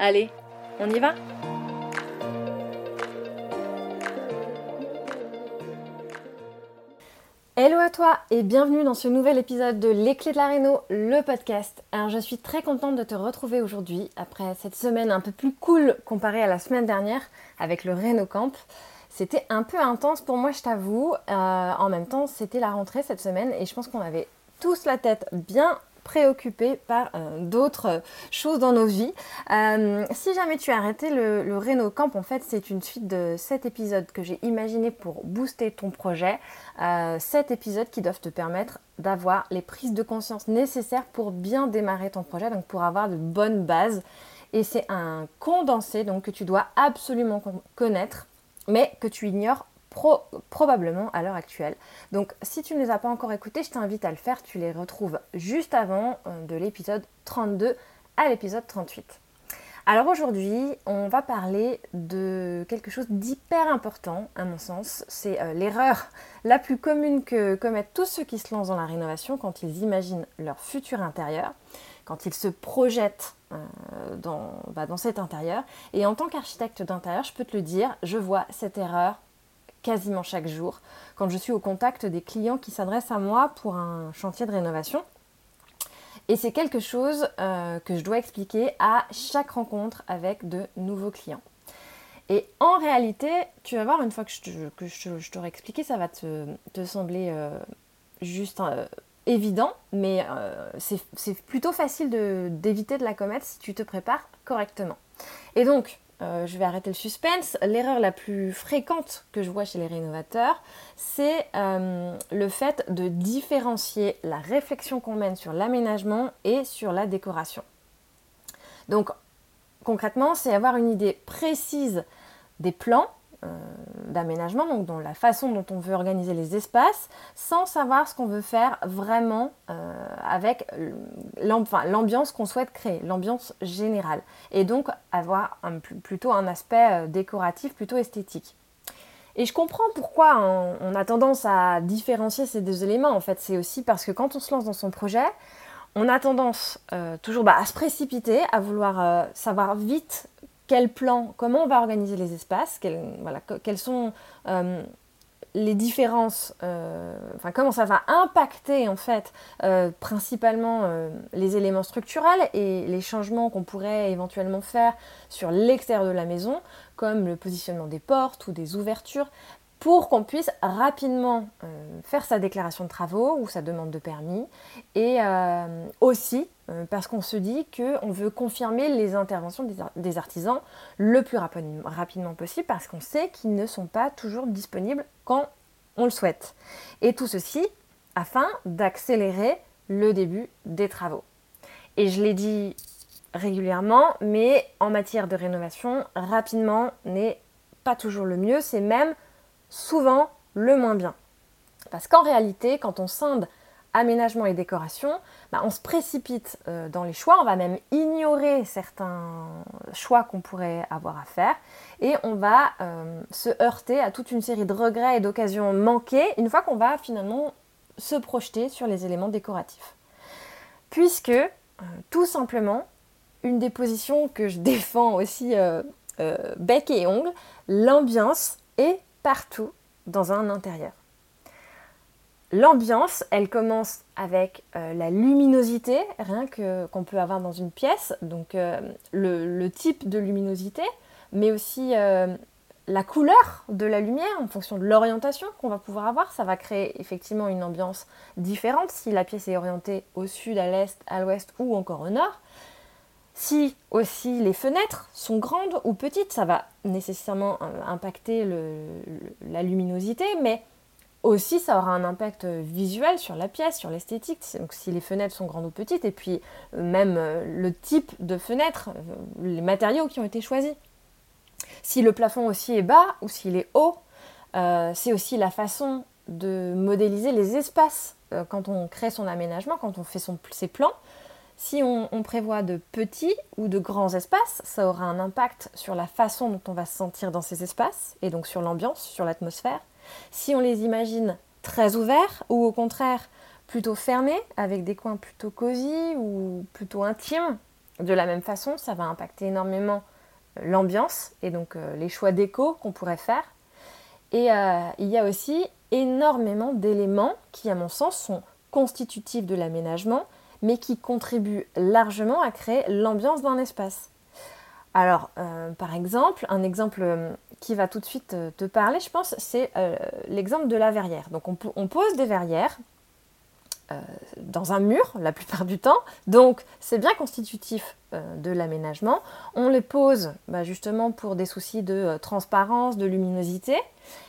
Allez, on y va Hello à toi et bienvenue dans ce nouvel épisode de Les Clés de la Réno, le podcast. Alors je suis très contente de te retrouver aujourd'hui après cette semaine un peu plus cool comparée à la semaine dernière avec le Réno Camp. C'était un peu intense pour moi, je t'avoue. Euh, en même temps, c'était la rentrée cette semaine et je pense qu'on avait tous la tête bien préoccupés par euh, d'autres choses dans nos vies. Euh, si jamais tu as arrêté le, le Reno Camp, en fait, c'est une suite de 7 épisodes que j'ai imaginé pour booster ton projet. Euh, 7 épisodes qui doivent te permettre d'avoir les prises de conscience nécessaires pour bien démarrer ton projet, donc pour avoir de bonnes bases. Et c'est un condensé donc que tu dois absolument connaître, mais que tu ignores probablement à l'heure actuelle. Donc si tu ne les as pas encore écoutés, je t'invite à le faire. Tu les retrouves juste avant euh, de l'épisode 32 à l'épisode 38. Alors aujourd'hui, on va parler de quelque chose d'hyper important à mon sens. C'est euh, l'erreur la plus commune que commettent tous ceux qui se lancent dans la rénovation quand ils imaginent leur futur intérieur, quand ils se projettent euh, dans, bah, dans cet intérieur. Et en tant qu'architecte d'intérieur, je peux te le dire, je vois cette erreur quasiment chaque jour quand je suis au contact des clients qui s'adressent à moi pour un chantier de rénovation. Et c'est quelque chose euh, que je dois expliquer à chaque rencontre avec de nouveaux clients. Et en réalité, tu vas voir, une fois que je, t'aurai expliqué, ça va te, sembler euh, juste euh, évident, mais c'est plutôt facile d'éviter de la commettre si tu te prépares correctement. Et donc, euh, je vais arrêter le suspense. L'erreur la plus fréquente que je vois chez les rénovateurs, c'est euh, le fait de différencier la réflexion qu'on mène sur l'aménagement et sur la décoration. Donc concrètement, c'est avoir une idée précise des plans d'aménagement, donc dans la façon dont on veut organiser les espaces, sans savoir ce qu'on veut faire vraiment euh, avec l'ambiance qu'on souhaite créer, l'ambiance générale. Et donc avoir plutôt un aspect euh, décoratif, plutôt esthétique. Et je comprends pourquoi on, a tendance à différencier ces deux éléments. En fait, c'est aussi parce que quand on se lance dans son projet, on a tendance toujours bah, à se précipiter, à vouloir savoir vite quel plan, comment on va organiser les espaces, voilà, quelles sont euh, les différences, euh, enfin comment ça va impacter en fait euh, principalement les éléments structurels et les changements qu'on pourrait éventuellement faire sur l'extérieur de la maison, comme le positionnement des portes ou des ouvertures, pour qu'on puisse rapidement faire sa déclaration de travaux ou sa demande de permis et aussi euh, parce qu'on se dit qu'on veut confirmer les interventions des, artisans le plus rapidement possible parce qu'on sait qu'ils ne sont pas toujours disponibles quand on le souhaite. Et tout ceci afin d'accélérer le début des travaux. Et je l'ai dit régulièrement, mais en matière de rénovation, rapidement n'est pas toujours le mieux, c'est même souvent le moins bien. Parce qu'en réalité, quand on scinde aménagement et décoration, bah, on se précipite euh, dans les choix, on va même ignorer certains choix qu'on pourrait avoir à faire et on va euh, se heurter à toute une série de regrets et d'occasions manquées une fois qu'on va finalement se projeter sur les éléments décoratifs. Puisque, euh, tout simplement, une des positions que je défends aussi bec et ongle, l'ambiance est partout dans un intérieur. L'ambiance, elle commence avec euh, la luminosité, rien que qu'on peut avoir dans une pièce. Donc euh, le, type de luminosité mais aussi la couleur de la lumière en fonction de l'orientation qu'on va pouvoir avoir. Ça va créer effectivement une ambiance différente si la pièce est orientée au sud, à l'est, à l'ouest ou encore au nord. Si aussi les fenêtres sont grandes ou petites, ça va nécessairement euh, impacter la luminosité, mais aussi ça aura un impact visuel sur la pièce, sur l'esthétique. Donc si les fenêtres sont grandes ou petites, et puis euh, même euh, le type de fenêtre, les matériaux qui ont été choisis. Si le plafond aussi est bas ou s'il est haut, euh, c'est aussi la façon de modéliser les espaces euh, quand on crée son aménagement, quand on fait ses plans. Si on, prévoit de petits ou de grands espaces, ça aura un impact sur la façon dont on va se sentir dans ces espaces et donc sur l'ambiance, sur l'atmosphère. Si on les imagine très ouverts ou au contraire plutôt fermés, avec des coins plutôt cosy ou plutôt intimes, de la même façon, ça va impacter énormément l'ambiance et donc euh, les choix d'écho qu'on pourrait faire. Et euh, il y a aussi énormément d'éléments qui, à mon sens, sont constitutifs de l'aménagement, mais qui contribuent largement à créer l'ambiance d'un espace. Alors, euh, par exemple, un exemple qui va tout de suite te parler, je pense, c'est l'exemple de la verrière. Donc, on pose des verrières euh, dans un mur la plupart du temps. Donc c'est bien constitutif euh, de l'aménagement. On les pose bah, justement pour des soucis de euh, transparence, de luminosité,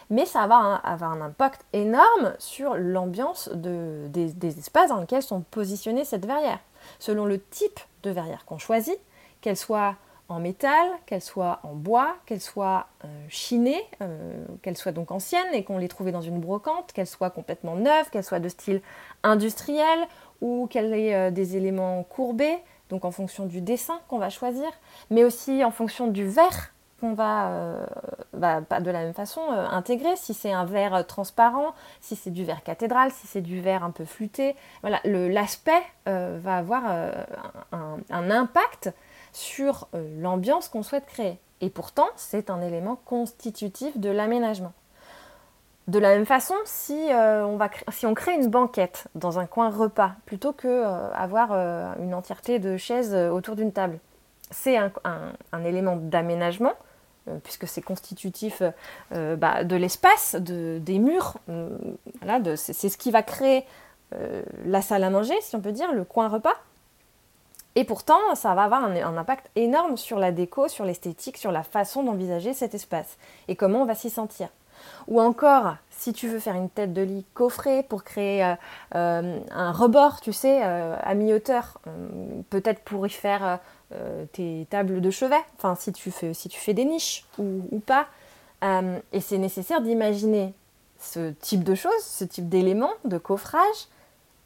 mais ça va avoir un impact énorme sur l'ambiance des, des, espaces dans lesquels sont positionnées cette verrière. Selon le type de verrière qu'on choisit, qu'elle soit en métal, qu'elle soit en bois, qu'elle soit euh, chinée, euh, qu'elle soit donc ancienne et qu'on l'ait trouvée dans une brocante, qu'elle soit complètement neuve, qu'elle soit de style industriel ou qu'elle ait euh, des éléments courbés, donc en fonction du dessin qu'on va choisir, mais aussi en fonction du verre qu'on va, bah, pas de la même façon, intégrer. Si c'est un verre transparent, si c'est du verre cathédral, si c'est du verre un peu flûté, voilà, l'aspect va avoir un impact sur euh, l'ambiance qu'on souhaite créer. Et pourtant, c'est un élément constitutif de l'aménagement. De la même façon, si, euh, on, crée une banquette dans un coin repas, plutôt que euh, une entièreté de chaises autour d'une table, c'est un, élément d'aménagement, puisque c'est constitutif bah, de l'espace, de, des murs. c'est ce qui va créer la salle à manger, si on peut dire, le coin repas. Et pourtant, ça va avoir un, impact énorme sur la déco, sur l'esthétique, sur la façon d'envisager cet espace et comment on va s'y sentir. Ou encore, si tu veux faire une tête de lit coffrée pour créer euh, euh, un rebord, tu sais, euh, à mi-hauteur, peut-être pour y faire tes tables de chevet, enfin si tu fais, si tu fais des niches ou, ou pas. et c'est nécessaire d'imaginer ce type de choses, ce type d'éléments de coffrage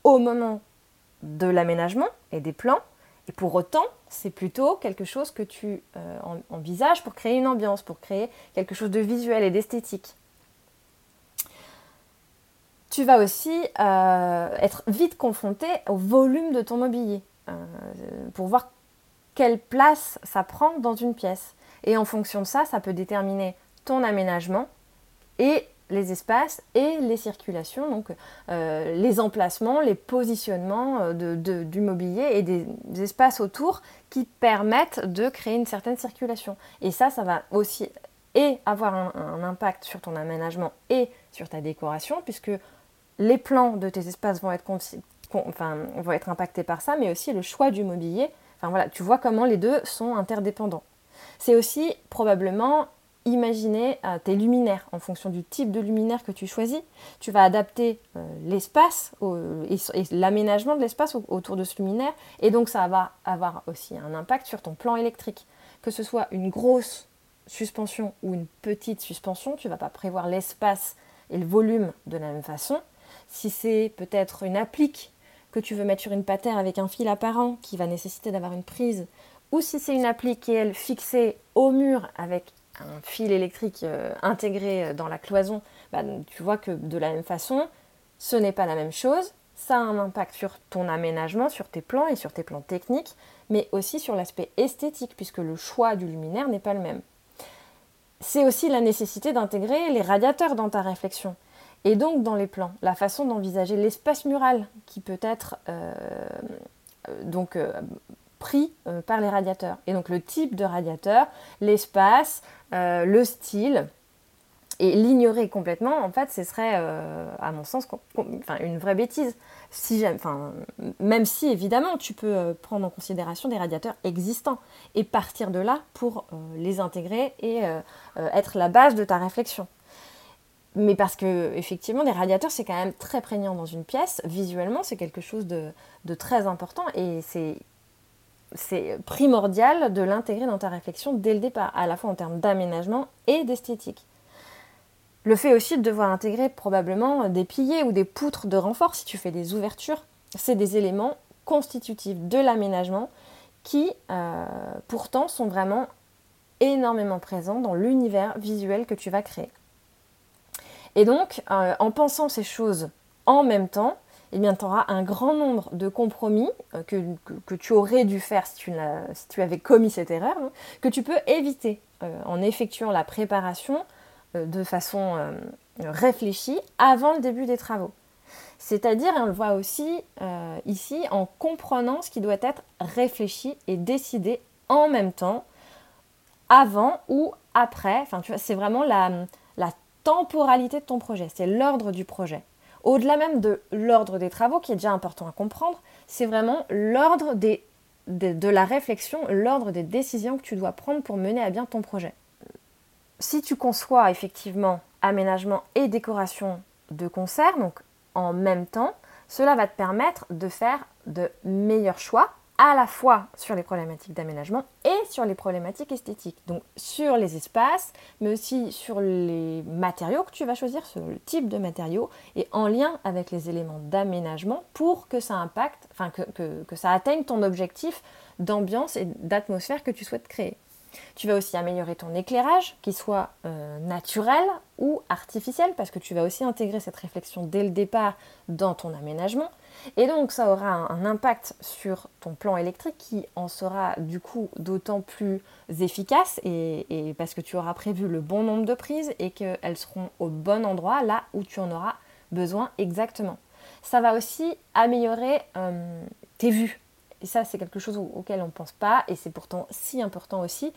au moment de l'aménagement et des plans et pour autant, c'est plutôt quelque chose que tu euh, envisages pour créer une ambiance, pour créer quelque chose de visuel et d'esthétique. Tu vas aussi euh, être vite confronté au volume de ton mobilier euh, pour voir quelle place ça prend dans une pièce. Et en fonction de ça, ça peut déterminer ton aménagement et les espaces et les circulations, donc euh, les emplacements, les positionnements euh, de, du mobilier et des, espaces autour qui permettent de créer une certaine circulation. Et ça, ça va aussi et avoir un, impact sur ton aménagement et sur ta décoration, puisque les plans de tes espaces vont être, vont être impactés par ça, mais aussi le choix du mobilier. Enfin voilà, tu vois comment les deux sont interdépendants. C'est aussi probablement imaginer euh, tes luminaires en fonction du type de luminaire que tu choisis. Tu vas adapter euh, l'espace et, l'aménagement de l'espace autour de ce luminaire et donc ça va avoir aussi un impact sur ton plan électrique. Que ce soit une grosse suspension ou une petite suspension, tu ne vas pas prévoir l'espace et le volume de la même façon. Si c'est peut-être une applique que tu veux mettre sur une patère avec un fil apparent qui va nécessiter d'avoir une prise, ou si c'est une applique qui est fixée au mur avec un fil électrique euh, intégré euh, dans la cloison, bah, tu vois que de la même façon, ce n'est pas la même chose. Ça a un impact sur ton aménagement, sur tes plans et sur tes plans techniques, mais aussi sur l'aspect esthétique, puisque le choix du luminaire n'est pas le même. C'est aussi la nécessité d'intégrer les radiateurs dans ta réflexion. Et donc dans les plans, la façon d'envisager l'espace mural qui peut être euh, donc pris par les radiateurs. Et donc le type de radiateur, l'espace, le style, et l'ignorer complètement, en fait, ce serait, à mon sens, une vraie bêtise. Si même si, évidemment, tu peux prendre en considération des radiateurs existants et partir de là pour les intégrer et être la base de ta réflexion mais parce que effectivement, des radiateurs, c'est quand même très prégnant dans une pièce. Visuellement, c'est quelque chose de, très important et c'est c'est primordial de l'intégrer dans ta réflexion dès le départ, à la fois en termes d'aménagement et d'esthétique. Le fait aussi de devoir intégrer probablement des piliers ou des poutres de renfort si tu fais des ouvertures, c'est des éléments constitutifs de l'aménagement qui euh, pourtant sont vraiment énormément présents dans l'univers visuel que tu vas créer. Et donc, euh, en pensant ces choses en même temps, eh bien, tu auras un grand nombre de compromis euh, que, tu aurais dû faire si tu, avais commis cette erreur, hein, que tu peux éviter euh, en effectuant la préparation de façon réfléchie avant le début des travaux. C'est-à-dire, on le voit aussi ici, en comprenant ce qui doit être réfléchi et décidé en même temps, avant ou après. C'est vraiment la temporalité de ton projet, c'est l'ordre du projet. Au-delà même de l'ordre des travaux, qui est déjà important à comprendre, c'est vraiment l'ordre de, la réflexion, l'ordre des décisions que tu dois prendre pour mener à bien ton projet. Si tu conçois effectivement aménagement et décoration de concert, donc en même temps, cela va te permettre de faire de meilleurs choix à la fois sur les problématiques d'aménagement et sur les problématiques esthétiques. Donc sur les espaces, mais aussi sur les matériaux que tu vas choisir, sur le type de matériaux, et en lien avec les éléments d'aménagement pour que ça impacte, enfin que, ça atteigne ton objectif d'ambiance et d'atmosphère que tu souhaites créer. Tu vas aussi améliorer ton éclairage, qu'il soit euh, naturel ou artificiel, parce que tu vas aussi intégrer cette réflexion dès le départ dans ton aménagement. Et donc ça aura un, impact sur ton plan électrique qui en sera du coup d'autant plus efficace et, parce que tu auras prévu le bon nombre de prises et qu'elles seront au bon endroit là où tu en auras besoin exactement. Ça va aussi améliorer euh, tes vues. Et ça, c'est quelque chose auquel on ne pense pas et c'est pourtant si important aussi.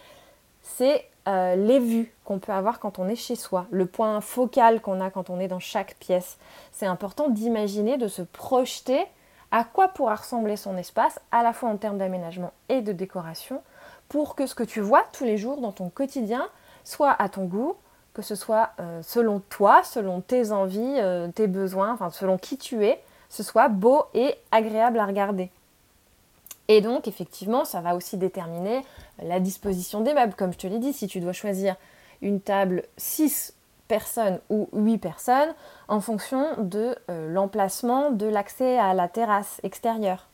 C'est euh, les vues qu'on peut avoir quand on est chez soi, le point focal qu'on a quand on est dans chaque pièce. C'est important d'imaginer, de se projeter à quoi pourra ressembler son espace, à la fois en termes d'aménagement et de décoration, pour que ce que tu vois tous les jours dans ton quotidien soit à ton goût, que ce soit euh, selon toi, selon tes envies, euh, tes besoins, selon qui tu es, ce soit beau et agréable à regarder. Et donc, effectivement, ça va aussi déterminer la disposition des meubles. Comme je te l'ai dit, si tu dois choisir une table 6 personnes ou 8 personnes en fonction de euh, l'emplacement de l'accès à la terrasse extérieure.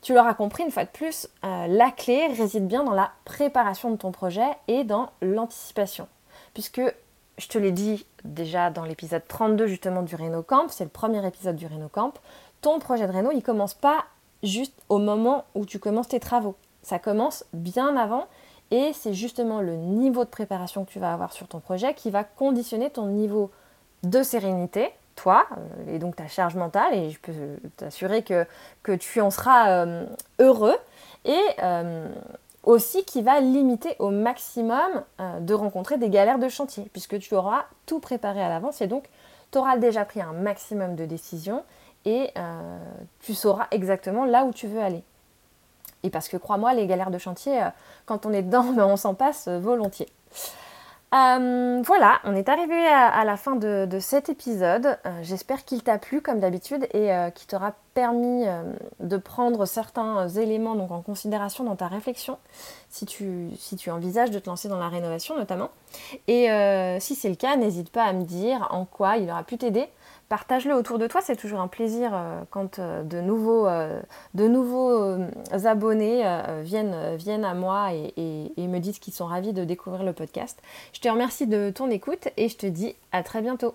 Tu l'auras compris une fois de plus, euh, la clé réside bien dans la préparation de ton projet et dans l'anticipation. Puisque je te l'ai dit déjà dans l'épisode 32 justement du Reno Camp, c'est le premier épisode du Reno Camp, ton projet de Reno, il commence pas juste au moment où tu commences tes travaux. Ça commence bien avant et c'est justement le niveau de préparation que tu vas avoir sur ton projet qui va conditionner ton niveau de sérénité, toi, euh, et donc ta charge mentale, et je peux t'assurer que, que tu en seras euh, heureux, et euh, aussi qui va limiter au maximum de rencontrer des galères de chantier, puisque tu auras tout préparé à l'avance, et donc tu auras déjà pris un maximum de décisions, et euh, tu sauras exactement là où tu veux aller. Et parce que crois-moi, les galères de chantier, euh, quand on est dedans, ben, on s'en passe euh, volontiers. voilà, on est arrivé à, la fin de, cet épisode. J'espère qu'il t'a plu comme d'habitude et qu'il t'aura permis de prendre certains éléments donc, en considération dans ta réflexion, si tu, si tu envisages de te lancer dans la rénovation notamment. Et si c'est le cas, n'hésite pas à me dire en quoi il aura pu t'aider Partage-le autour de toi, c'est toujours un plaisir euh, quand euh, de nouveaux, euh, abonnés viennent, à moi et me disent qu'ils sont ravis de découvrir le podcast. Je te remercie de ton écoute et je te dis à très bientôt.